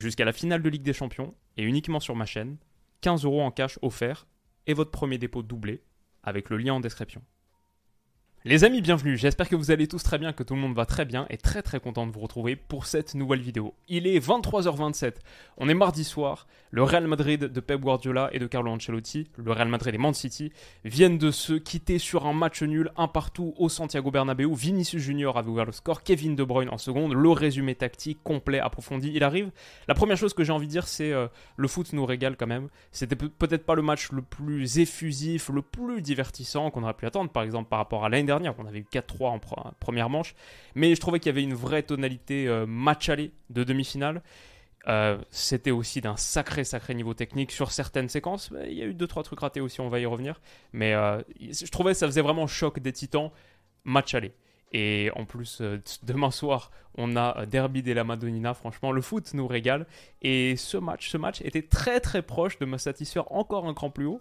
jusqu'à la finale de Ligue des Champions et uniquement sur ma chaîne, 15 euros en cash offert et votre premier dépôt doublé avec le lien en description. Les amis, bienvenue. J'espère que vous allez tous très bien, que tout le monde va très bien et très très content de vous retrouver pour cette nouvelle vidéo. Il est 23h27. On est mardi soir. Le Real Madrid de Pep Guardiola et de Carlo Ancelotti, le Real Madrid et Man City, viennent de se quitter sur un match nul, un partout au Santiago Bernabéu. Vinicius Junior avait ouvert le score, Kevin De Bruyne en seconde. Le résumé tactique complet, approfondi, il arrive. La première chose que j'ai envie de dire, c'est euh, le foot nous régale quand même. C'était peut-être pas le match le plus effusif, le plus divertissant qu'on aurait pu attendre, par exemple par rapport à l'année dernière. On avait eu 4-3 en première manche. Mais je trouvais qu'il y avait une vraie tonalité euh, match aller de demi-finale. Euh, c'était aussi d'un sacré, sacré niveau technique sur certaines séquences. Il y a eu 2-3 trucs ratés aussi, on va y revenir. Mais euh, je trouvais que ça faisait vraiment choc des titans, match aller. Et en plus, demain soir, on a Derby de la Madonnina. Franchement, le foot nous régale. Et ce match, ce match était très très proche de me satisfaire encore un cran plus haut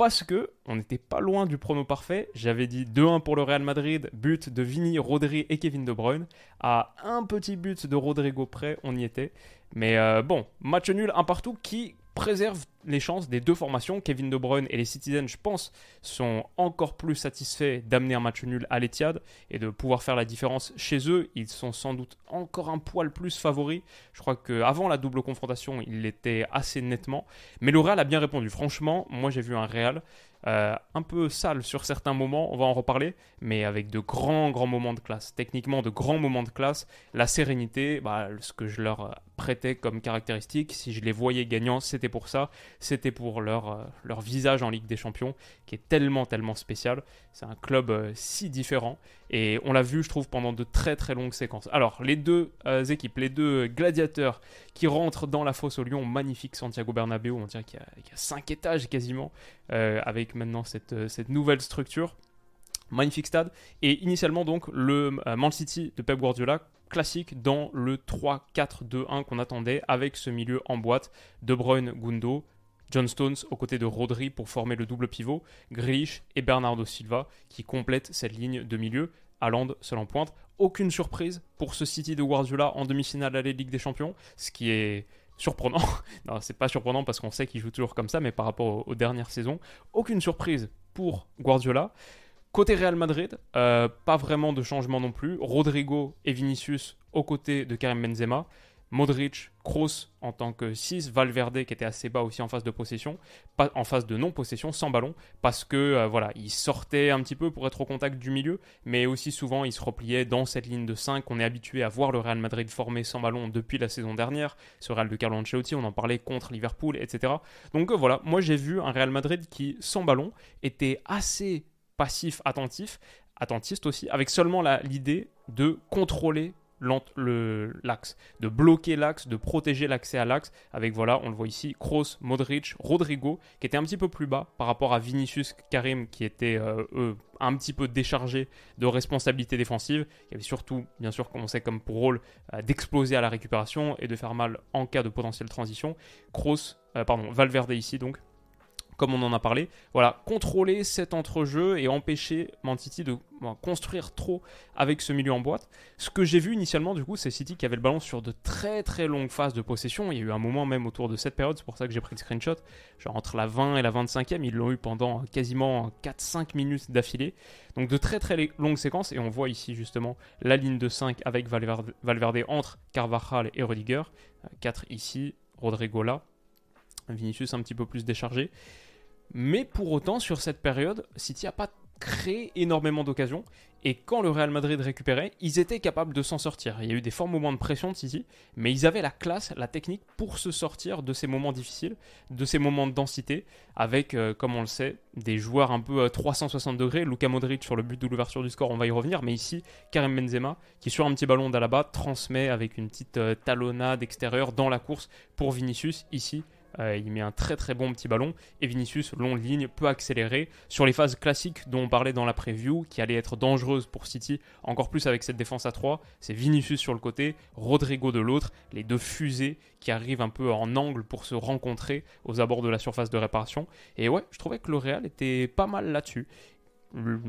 parce que on n'était pas loin du prono parfait. J'avais dit 2-1 pour le Real Madrid, but de Vini, Rodri et Kevin De Bruyne. À un petit but de Rodrigo près, on y était. Mais euh, bon, match nul, un partout qui préserve les chances des deux formations. Kevin De Bruyne et les Citizens, je pense, sont encore plus satisfaits d'amener un match nul à l'Etihad et de pouvoir faire la différence chez eux. Ils sont sans doute encore un poil plus favoris. Je crois qu'avant la double confrontation, il l'était assez nettement. Mais le Real a bien répondu. Franchement, moi j'ai vu un Real euh, un peu sale sur certains moments, on va en reparler, mais avec de grands, grands moments de classe. Techniquement, de grands moments de classe. La sérénité, bah, ce que je leur prêtais comme caractéristique, si je les voyais gagnants, c'était pour ça. C'était pour leur, euh, leur visage en Ligue des Champions, qui est tellement, tellement spécial. C'est un club euh, si différent. Et on l'a vu, je trouve, pendant de très, très longues séquences. Alors, les deux équipes, les deux gladiateurs qui rentrent dans la fosse au Lyon, magnifique Santiago Bernabéu, on dirait qu'il y, a cinq étages quasiment, avec maintenant cette, euh, cette nouvelle structure. Magnifique stade. Et initialement, donc, le euh, Man City de Pep Guardiola, classique dans le 3-4-2-1 qu'on attendait, avec ce milieu en boîte. De Bruyne, Gundo, John Stones aux côtés de Rodri pour former le double pivot, Grealish et Bernardo Silva qui complètent cette ligne de milieu. Haaland seul en pointe. Aucune surprise pour ce City de Guardiola en demi-finale à la Ligue des Champions, ce qui est surprenant. non, c'est pas surprenant parce qu'on sait qu'il joue toujours comme ça, mais par rapport aux, dernières saisons, aucune surprise pour Guardiola. Côté Real Madrid, euh, pas vraiment de changement non plus. Rodrigo et Vinicius aux côtés de Karim Benzema. Modric, Kroos en tant que 6, Valverde qui était assez bas aussi en phase de possession, en phase de non-possession, sans ballon, parce que euh, voilà, il sortait un petit peu pour être au contact du milieu, mais aussi souvent il se repliait dans cette ligne de 5 On est habitué à voir le Real Madrid formé sans ballon depuis la saison dernière, ce Real de Carlo Ancelotti, on en parlait contre Liverpool, etc. Donc euh, voilà, moi j'ai vu un Real Madrid qui, sans ballon, était assez passif, attentif, attentiste aussi, avec seulement l'idée de contrôler l'axe, de bloquer l'axe, de protéger l'accès à l'axe, avec voilà, on le voit ici, Kroos, Modric, Rodrigo, qui était un petit peu plus bas par rapport à Vinicius, Karim, qui était euh, eux, un petit peu déchargés de responsabilité défensive, qui avait surtout, bien sûr, comme on sait, comme pour rôle euh, d'exploser à la récupération et de faire mal en cas de potentielle transition. Kroos, euh, pardon, Valverde ici donc, comme on en a parlé. Voilà, contrôler cet entrejeu et empêcher Man City de construire trop avec ce milieu en boîte. Ce que j'ai vu initialement, du coup, c'est City qui avait le ballon sur de très très longues phases de possession. Il y a eu un moment même autour de cette période, c'est pour ça que j'ai pris le screenshot. Genre entre la 20 et la 25e, ils l'ont eu pendant quasiment 4-5 minutes d'affilée. Donc de très très longues séquences. Et on voit ici justement la ligne de 5 avec Valverde, Valverde entre Carvajal et Rudiger. 4 ici, Rodrigo là. Vinicius un petit peu plus déchargé. Mais pour autant, sur cette période, City n'a pas créé énormément d'occasions. Et quand le Real Madrid récupérait, ils étaient capables de s'en sortir. Il y a eu des forts moments de pression de City, mais ils avaient la classe, la technique pour se sortir de ces moments difficiles, de ces moments de densité, avec, euh, comme on le sait, des joueurs un peu 360 euh, degrés. Luka Modric sur le but de l'ouverture du score, on va y revenir, mais ici, Karim Benzema, qui sur un petit ballon d'Alaba, transmet avec une petite euh, talonnade extérieure dans la course pour Vinicius. Ici, euh, il met un très très bon petit ballon et Vinicius, long ligne, peut accélérer sur les phases classiques dont on parlait dans la preview, qui allaient être dangereuses pour City, encore plus avec cette défense à 3. C'est Vinicius sur le côté, Rodrigo de l'autre, les deux fusées qui arrivent un peu en angle pour se rencontrer aux abords de la surface de réparation. Et ouais, je trouvais que le Real était pas mal là-dessus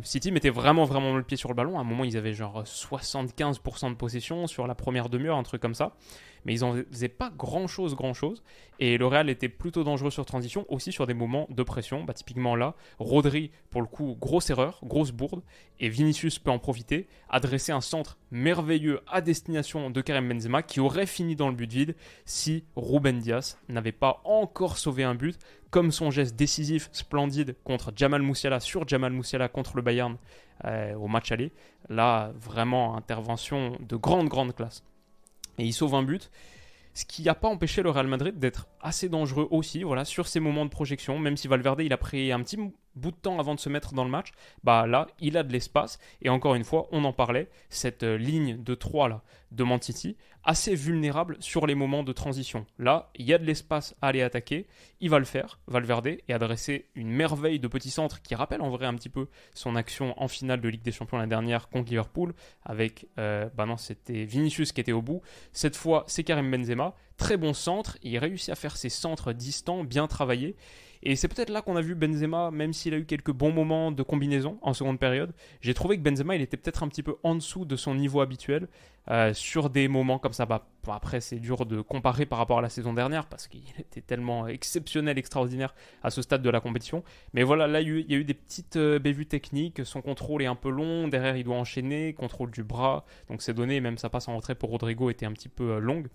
City mettait vraiment vraiment le pied sur le ballon. À un moment, ils avaient genre 75% de possession sur la première demi-heure, un truc comme ça. Mais ils en faisaient pas grand chose, grand chose. Et le était plutôt dangereux sur transition, aussi sur des moments de pression. Bah, typiquement là, Rodri, pour le coup, grosse erreur, grosse bourde. Et Vinicius peut en profiter, adresser un centre merveilleux à destination de Karim Benzema qui aurait fini dans le but vide si Ruben Diaz n'avait pas encore sauvé un but comme son geste décisif, splendide contre Jamal Moussiala sur Jamal Moussiala contre le Bayern euh, au match aller. Là, vraiment, intervention de grande, grande classe. Et il sauve un but. Ce qui n'a pas empêché le Real Madrid d'être assez dangereux aussi, voilà, sur ces moments de projection, même si Valverde il a pris un petit bout de temps avant de se mettre dans le match, bah là, il a de l'espace. Et encore une fois, on en parlait, cette euh, ligne de 3 là, de Mantiti, assez vulnérable sur les moments de transition. Là, il y a de l'espace à aller attaquer, il va le faire, Valverde, et adresser une merveille de petit centre qui rappelle en vrai un petit peu son action en finale de Ligue des Champions la dernière contre Liverpool, avec, euh, bah non, c'était Vinicius qui était au bout. Cette fois, c'est Karim Benzema, très bon centre, il réussit à faire ses centres distants, bien travaillés. Et c'est peut-être là qu'on a vu Benzema, même s'il a eu quelques bons moments de combinaison en seconde période, j'ai trouvé que Benzema, il était peut-être un petit peu en dessous de son niveau habituel euh, sur des moments comme ça. Bah, après, c'est dur de comparer par rapport à la saison dernière parce qu'il était tellement exceptionnel, extraordinaire à ce stade de la compétition. Mais voilà, là, il y a eu des petites euh, bévues techniques. Son contrôle est un peu long. Derrière, il doit enchaîner. Contrôle du bras. Donc, c'est donné. Même sa passe en retrait pour Rodrigo était un petit peu euh, longue.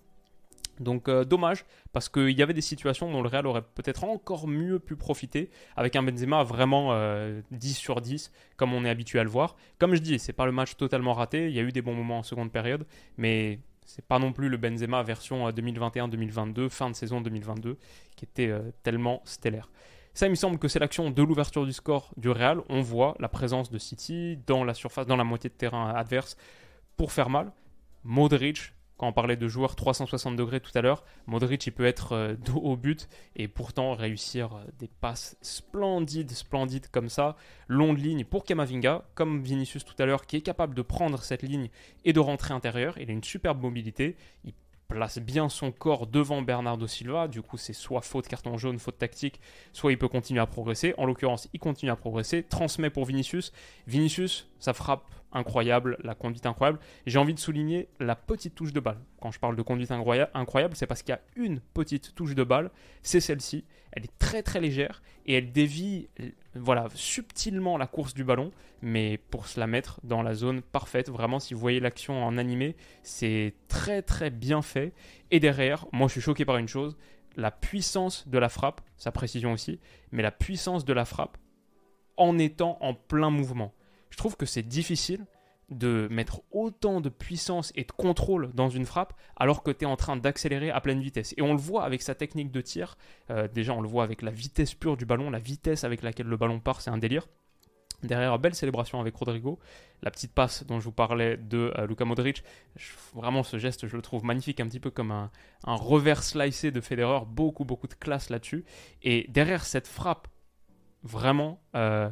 Donc euh, dommage, parce qu'il y avait des situations dont le Real aurait peut-être encore mieux pu profiter, avec un Benzema vraiment 10 euh, sur 10, comme on est habitué à le voir. Comme je dis, c'est pas le match totalement raté, il y a eu des bons moments en seconde période, mais c'est pas non plus le Benzema version 2021-2022, euh, fin de saison 2022, qui était tellement stellaire. Ça, il me semble que c'est l'action de l'ouverture du score du Real. On voit la présence de City dans la surface, dans la moitié de terrain adverse pour faire mal. Modric quand on parlait de joueurs 360 degrés tout à l'heure, Modric il peut être euh, dos au but et pourtant réussir euh, des passes splendides, splendides comme ça, longue ligne pour Kamavinga, comme Vinicius tout à l'heure, qui est capable de prendre cette ligne et de rentrer intérieur. Il a une superbe mobilité, il place bien son corps devant Bernardo Silva. Du coup, c'est soit faute carton jaune, faute tactique, soit il peut continuer à progresser. En l'occurrence, il continue à progresser. Transmet pour Vinicius. Vinicius, ça frappe incroyable, la conduite incroyable. J'ai envie de souligner la petite touche de balle. Quand je parle de conduite incroyable, c'est parce qu'il y a une petite touche de balle, c'est celle-ci. Elle est très très légère et elle dévie voilà, subtilement la course du ballon, mais pour se la mettre dans la zone parfaite. Vraiment, si vous voyez l'action en animé, c'est très très bien fait. Et derrière, moi je suis choqué par une chose, la puissance de la frappe, sa précision aussi, mais la puissance de la frappe en étant en plein mouvement je trouve que c'est difficile de mettre autant de puissance et de contrôle dans une frappe alors que tu es en train d'accélérer à pleine vitesse. Et on le voit avec sa technique de tir. Euh, déjà, on le voit avec la vitesse pure du ballon, la vitesse avec laquelle le ballon part, c'est un délire. Derrière, belle célébration avec Rodrigo. La petite passe dont je vous parlais de euh, Luka Modric. vraiment, ce geste, je le trouve magnifique, un petit peu comme un, revers slicé de Federer. Beaucoup, beaucoup de classe là-dessus. Et derrière cette frappe, vraiment, euh,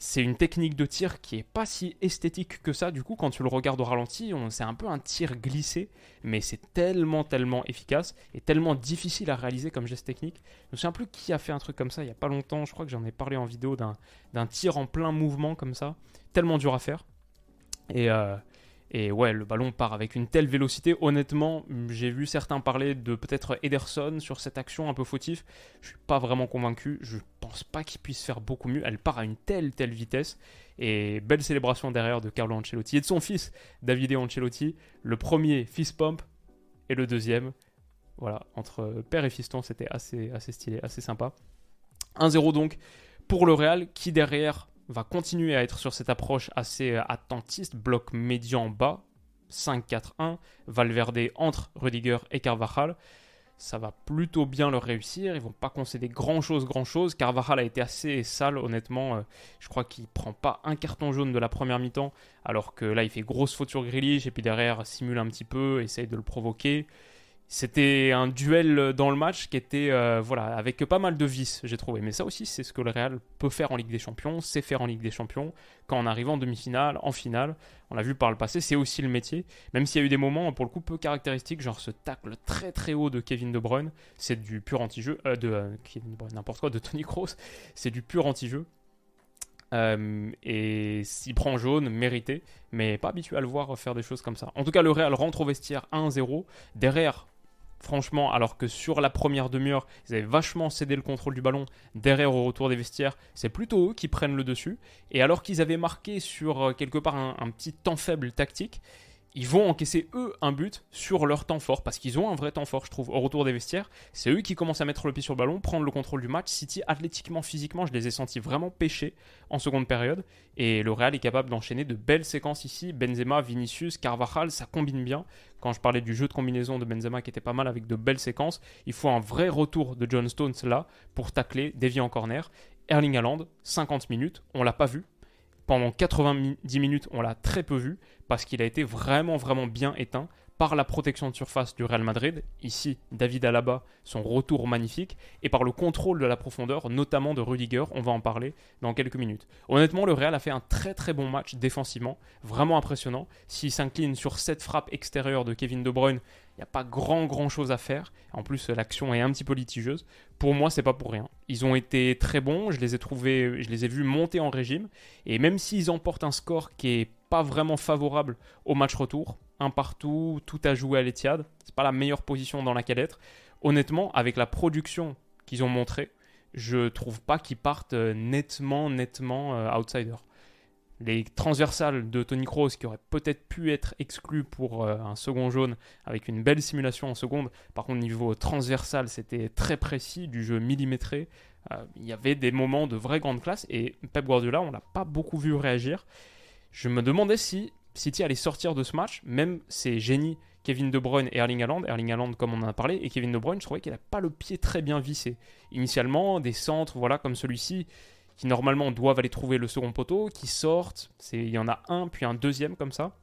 c'est une technique de tir qui est pas si esthétique que ça. Du coup, quand tu le regardes au ralenti, c'est un peu un tir glissé, mais c'est tellement, tellement efficace et tellement difficile à réaliser comme geste technique. Je me souviens plus qui a fait un truc comme ça il y a pas longtemps. Je crois que j'en ai parlé en vidéo d'un tir en plein mouvement comme ça, tellement dur à faire. Et, euh, et ouais, le ballon part avec une telle vélocité. Honnêtement, j'ai vu certains parler de peut-être Ederson sur cette action un peu fautif. Je suis pas vraiment convaincu. Je pense pas qu'il puisse faire beaucoup mieux. Elle part à une telle, telle vitesse. Et belle célébration derrière de Carlo Ancelotti et de son fils, Davide Ancelotti. Le premier fist pump et le deuxième. Voilà, entre père et fiston, c'était assez, assez stylé, assez sympa. 1-0 donc pour le Real qui derrière va continuer à être sur cette approche assez euh, attentiste, bloc médian bas, 5-4-1, Valverde entre Rudiger et Carvajal. Ça va plutôt bien leur réussir, ils vont pas concéder grand chose, grand chose. Carvajal a été assez sale, honnêtement. Euh, je crois qu'il prend pas un carton jaune de la première mi-temps, alors que là il fait grosse faute sur Grealish et puis derrière simule un petit peu, essaye de le provoquer. C'était un duel dans le match qui était euh, voilà avec pas mal de vices, j'ai trouvé. Mais ça aussi, c'est ce que le Real peut faire en Ligue des Champions, c'est faire en Ligue des Champions. Quand on arrive en demi-finale, en finale, on l'a vu par le passé, c'est aussi le métier. Même s'il y a eu des moments pour le coup peu caractéristiques, genre ce tacle très très haut de Kevin De Bruyne, c'est du pur anti-jeu, euh, de euh, n'importe quoi, de Tony Kroos, c'est du pur anti-jeu. Euh, et s'il prend jaune, mérité, mais pas habitué à le voir faire des choses comme ça. En tout cas, le Real rentre au vestiaire 1-0. Derrière, franchement, alors que sur la première demi-heure, ils avaient vachement cédé le contrôle du ballon, derrière au retour des vestiaires, c'est plutôt eux qui prennent le dessus. Et alors qu'ils avaient marqué sur euh, quelque part un, petit temps faible tactique, ils vont encaisser eux un but sur leur temps fort parce qu'ils ont un vrai temps fort, je trouve, au retour des vestiaires. C'est eux qui commencent à mettre le pied sur le ballon, prendre le contrôle du match. City, athlétiquement, physiquement, je les ai sentis vraiment pêcher en seconde période. Et le Real est capable d'enchaîner de belles séquences ici. Benzema, Vinicius, Carvajal, ça combine bien. Quand je parlais du jeu de combinaison de Benzema qui était pas mal avec de belles séquences, il faut un vrai retour de John Stones là pour tacler, dévier en corner. Erling Haaland, 50 minutes, on l'a pas vu, pendant 90 minutes, on l'a très peu vu parce qu'il a été vraiment, vraiment bien éteint par la protection de surface du Real Madrid, ici David Alaba, son retour magnifique, et par le contrôle de la profondeur, notamment de Rudiger, on va en parler dans quelques minutes. Honnêtement, le Real a fait un très très bon match défensivement, vraiment impressionnant. S'il s'incline sur cette frappe extérieure de Kevin De Bruyne, il n'y a pas grand grand chose à faire. En plus, l'action est un petit peu litigieuse. Pour moi, c'est pas pour rien. Ils ont été très bons, je les ai trouvés, je les ai vus monter en régime, et même s'ils emportent un score qui est pas vraiment favorable au match retour, un partout, tout à jouer à l'Etihad. C'est pas la meilleure position dans laquelle être. Honnêtement, avec la production qu'ils ont montrée, je trouve pas qu'ils partent euh, nettement, nettement euh, outsider. Les transversales de Tony Kroos qui auraient peut-être pu être exclus pour euh, un second jaune avec une belle simulation en seconde. Par contre, niveau transversal, c'était très précis, du jeu millimétré. Il y avait des moments de vraie grande classe et Pep Guardiola, on l'a pas beaucoup vu réagir. Je me demandais si City allait sortir de ce match, même ces génies Kevin De Bruyne et Erling Haaland. Erling Haaland, comme on en a parlé, et Kevin De Bruyne, je trouvais qu'il n'a pas le pied très bien vissé. Initialement, des centres, voilà, comme celui-ci, qui normalement doivent aller trouver le second poteau, qui sortent. Il y en a un, puis un deuxième comme ça.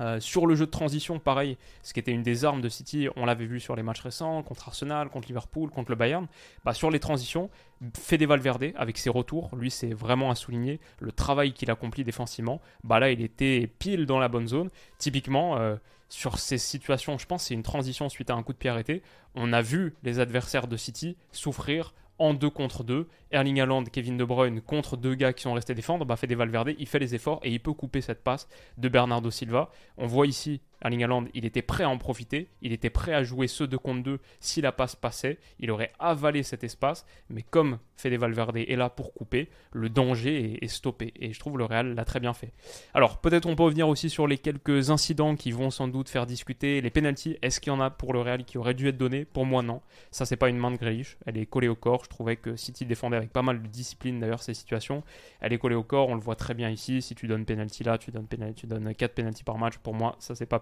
Euh, sur le jeu de transition, pareil, ce qui était une des armes de City, on l'avait vu sur les matchs récents, contre Arsenal, contre Liverpool, contre le Bayern. Bah, sur les transitions, Fede Valverde, avec ses retours, lui c'est vraiment à souligner le travail qu'il accomplit défensivement. Bah, là, il était pile dans la bonne zone. Typiquement, euh, sur ces situations, je pense c'est une transition suite à un coup de pied arrêté. On a vu les adversaires de City souffrir en 2 contre 2. Erling Haaland, Kevin De Bruyne contre deux gars qui sont restés défendre, bah, fait des Valverde, il fait les efforts et il peut couper cette passe de Bernardo Silva. On voit ici Erling Haaland, il était prêt à en profiter, il était prêt à jouer ce 2 contre 2 si la passe passait, il aurait avalé cet espace, mais comme Fede Valverde est là pour couper, le danger est, stoppé, et je trouve le Real l'a très bien fait. Alors peut-être on peut revenir aussi sur les quelques incidents qui vont sans doute faire discuter. Les penalties, est-ce qu'il y en a pour le Real qui auraient dû être donnés? Pour moi non, ça c'est pas une main de Grealish, elle est collée au corps, je trouvais que City défendait avec pas mal de discipline d'ailleurs ces situations, elle est collée au corps, on le voit très bien ici, si tu donnes penalty là, tu donnes, tu donnes 4 penalties par match, pour moi ça c'est pas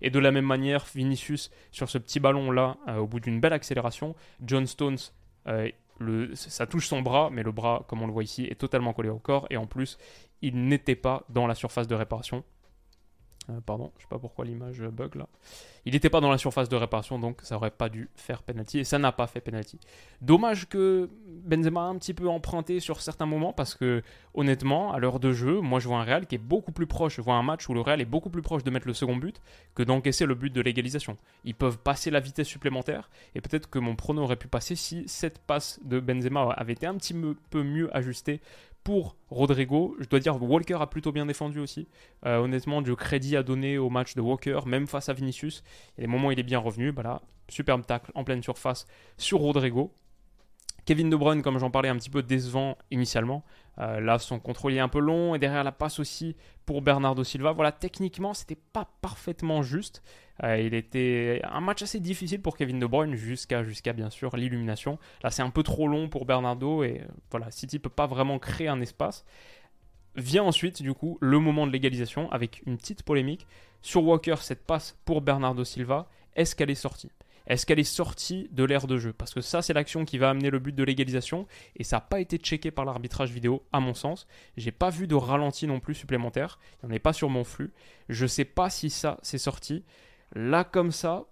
et de la même manière, Vinicius, sur ce petit ballon-là, euh, au bout d'une belle accélération, John Stones, euh, ça touche son bras, mais le bras, comme on le voit ici, est totalement collé au corps. Et en plus, il n'était pas dans la surface de réparation. Euh, pardon, je sais pas pourquoi l'image bug là. Il n'était pas dans la surface de réparation, donc ça aurait pas dû faire penalty et ça n'a pas fait penalty. Dommage que Benzema a un petit peu emprunté sur certains moments parce que honnêtement, à l'heure de jeu, moi je vois un Real qui est beaucoup plus proche, je vois un match où le Real est beaucoup plus proche de mettre le second but que d'encaisser le but de l'égalisation. Ils peuvent passer la vitesse supplémentaire et peut-être que mon prono aurait pu passer si cette passe de Benzema avait été un petit peu mieux ajustée pour Rodrigo. Je dois dire Walker a plutôt bien défendu aussi. Euh, honnêtement, du crédit à donner au match de Walker, même face à Vinicius. Il y a des moments où il est bien revenu. Bah superbe tacle en pleine surface sur Rodrigo. Kevin De Bruyne, comme j'en parlais, un petit peu décevant initialement. Euh, là, son contrôle est un peu long et derrière la passe aussi pour Bernardo Silva. Voilà, techniquement, c'était pas parfaitement juste. Euh, il était un match assez difficile pour Kevin De Bruyne jusqu'à bien sûr l'illumination. Là, c'est un peu trop long pour Bernardo et euh, voilà, City peut pas vraiment créer un espace. Vient ensuite, du coup, le moment de l'égalisation avec une petite polémique sur Walker. Cette passe pour Bernardo Silva, est-ce qu'elle est sortie? Est-ce qu'elle est sortie de l'ère de jeu? Parce que ça, c'est l'action qui va amener le but de l'égalisation et ça n'a pas été checké par l'arbitrage vidéo, à mon sens. J'ai pas vu de ralenti non plus supplémentaire. Il n'y en est pas sur mon flux. Je sais pas si ça, c'est sorti. Là, comme ça,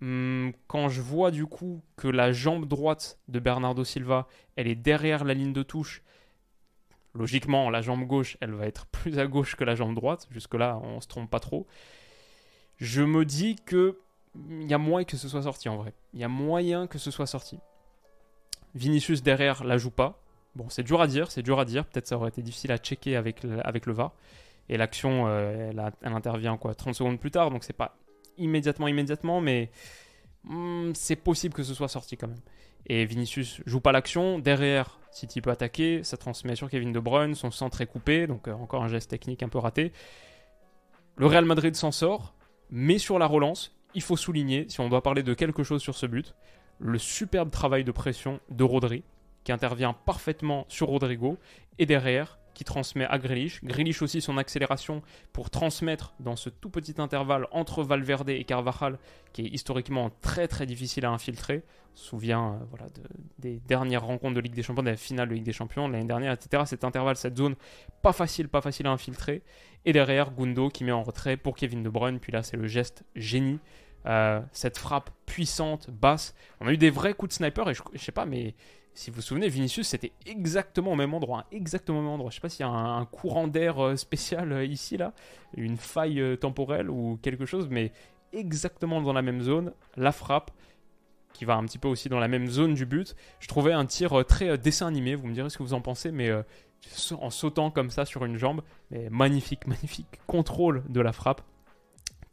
hmm, quand je vois du coup que la jambe droite de Bernardo Silva, elle est derrière la ligne de touche, logiquement, la jambe gauche, elle va être plus à gauche que la jambe droite. Jusque-là, on se trompe pas trop. Je me dis que il y a moyen que ce soit sorti en vrai. Il y a moyen que ce soit sorti. Vinicius derrière la joue pas. Bon, c'est dur à dire, c'est dur à dire. Peut-être ça aurait été difficile à checker avec le, VAR. Et l'action, euh, elle, elle, intervient quoi 30 secondes plus tard, donc c'est pas immédiatement, immédiatement, mais hmm, c'est possible que ce soit sorti quand même. Et Vinicius joue pas l'action. Derrière, City peut attaquer. Ça transmet sur Kevin De Bruyne. Son centre est coupé. Donc, euh, encore un geste technique un peu raté. Le Real Madrid s'en sort. Mais sur la relance, il faut souligner, si on doit parler de quelque chose sur ce but, le superbe travail de pression de Rodri, qui intervient parfaitement sur Rodrigo. Et derrière, qui transmet à Grealish. Grealish aussi son accélération pour transmettre dans ce tout petit intervalle entre Valverde et Carvajal, qui est historiquement très très difficile à infiltrer. On se souvient euh, voilà, des dernières rencontres de Ligue des Champions, des finales de Ligue des Champions l'année dernière, etc. Cet intervalle, cette zone, pas facile, pas facile à infiltrer. Et derrière, Gundo qui met en retrait pour Kevin De Bruyne. Puis là, c'est le geste génie. Euh, cette frappe puissante, basse. On a eu des vrais coups de sniper et je, sais pas, mais si vous vous souvenez, Vinicius, c'était exactement au même endroit. Hein, exactement au même endroit. Je sais pas s'il y a un, courant d'air euh, spécial euh, ici, là, une faille temporelle ou quelque chose, mais exactement dans la même zone. La frappe, qui va un petit peu aussi dans la même zone du but. Je trouvais un tir très dessin animé. Vous me direz ce que vous en pensez, mais en sautant comme ça sur une jambe. Mais magnifique, magnifique contrôle de la frappe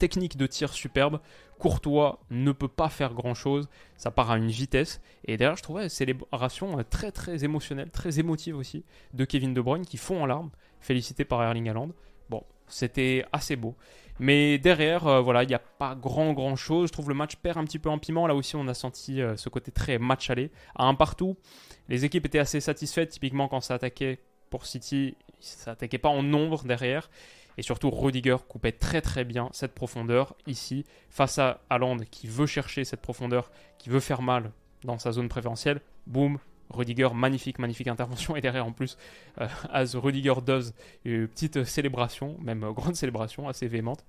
technique de tir superbe. Courtois ne peut pas faire grand chose, ça part à une vitesse. Et derrière, je trouvais une célébration euh, très très émotionnelle, très émotive aussi de Kevin De Bruyne qui fond en larmes, félicité par Erling Haaland. Bon, c'était assez beau. Mais derrière, euh, voilà, il n'y a pas grand grand chose. Je trouve le match perd un petit peu en piment. Là aussi, on a senti euh, ce côté très match aller. À un partout, les équipes étaient assez satisfaites. Typiquement, quand ça attaquait pour City, ça attaquait pas en nombre derrière. Et surtout, Rudiger coupait très très bien cette profondeur ici, face à Haaland qui veut chercher cette profondeur, qui veut faire mal dans sa zone préférentielle. Boum, Rudiger, magnifique, magnifique intervention. Et derrière, en plus, euh, as Rudiger does, une petite célébration, même grande célébration, assez véhémente.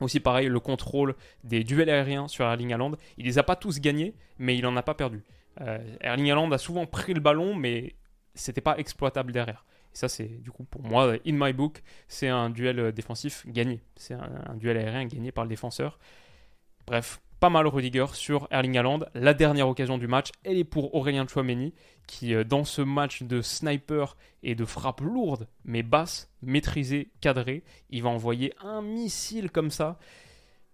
Aussi pareil, le contrôle des duels aériens sur Erling Haaland. Il les a pas tous gagnés, mais il n'en a pas perdu. Euh, Erling Haaland a souvent pris le ballon, mais c'était pas exploitable derrière ça, c'est du coup pour moi, in my book, c'est un duel euh, défensif gagné. C'est un, duel aérien gagné par le défenseur. Bref, pas mal Rudiger sur Erling Haaland. La dernière occasion du match, elle est pour Aurélien Chouameni, qui euh, dans ce match de sniper et de frappe lourde, mais basse, maîtrisée, cadrée, il va envoyer un missile comme ça.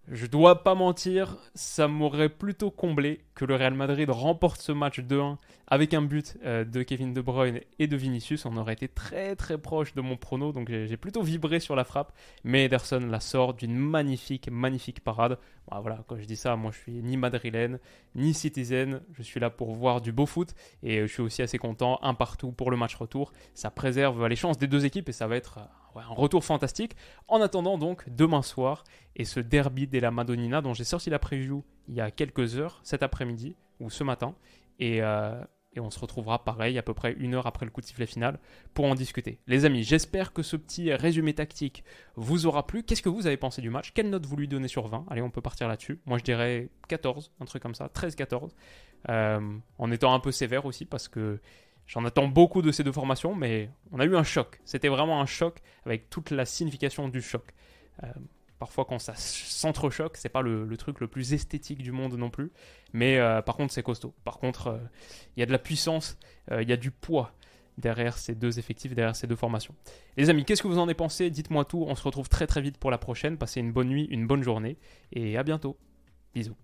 Je dois pas mentir, ça m'aurait plutôt comblé que le Real Madrid remporte ce match 2-1 avec un but euh, de Kevin De Bruyne et de Vinicius. On aurait été très très proche de mon prono, donc j'ai plutôt vibré sur la frappe. Mais Ederson la sort d'une magnifique, magnifique parade. voilà, quand je dis ça, moi je suis ni madrilène, ni citizen. Je suis là pour voir du beau foot et je suis aussi assez content. Un partout pour le match retour. Ça préserve les chances des deux équipes et ça va être un retour fantastique. En attendant donc demain soir et ce derby de la Madonnina dont j'ai sorti la preview il y a quelques heures, cet après-midi ou ce matin. Et, euh, et, on se retrouvera pareil à peu près une heure après le coup de sifflet final pour en discuter. Les amis, j'espère que ce petit résumé tactique vous aura plu. Qu'est-ce que vous avez pensé du match? Quelle note vous lui donnez sur 20 Allez, on peut partir là-dessus. Moi je dirais 14, un truc comme ça, 13-14. Euh, en étant un peu sévère aussi parce que J'en attends beaucoup de ces deux formations, mais on a eu un choc. C'était vraiment un choc avec toute la signification du choc. Euh, parfois, quand ça s'entrechoque, c'est pas le, truc le plus esthétique du monde non plus. Mais euh, par contre, c'est costaud. Par contre, euh, il y a de la puissance, il y a du poids derrière ces deux effectifs, derrière ces deux formations. Les amis, qu'est-ce que vous en avez pensé? Dites-moi tout. On se retrouve très très vite pour la prochaine. Passez une bonne nuit, une bonne journée et à bientôt. Bisous.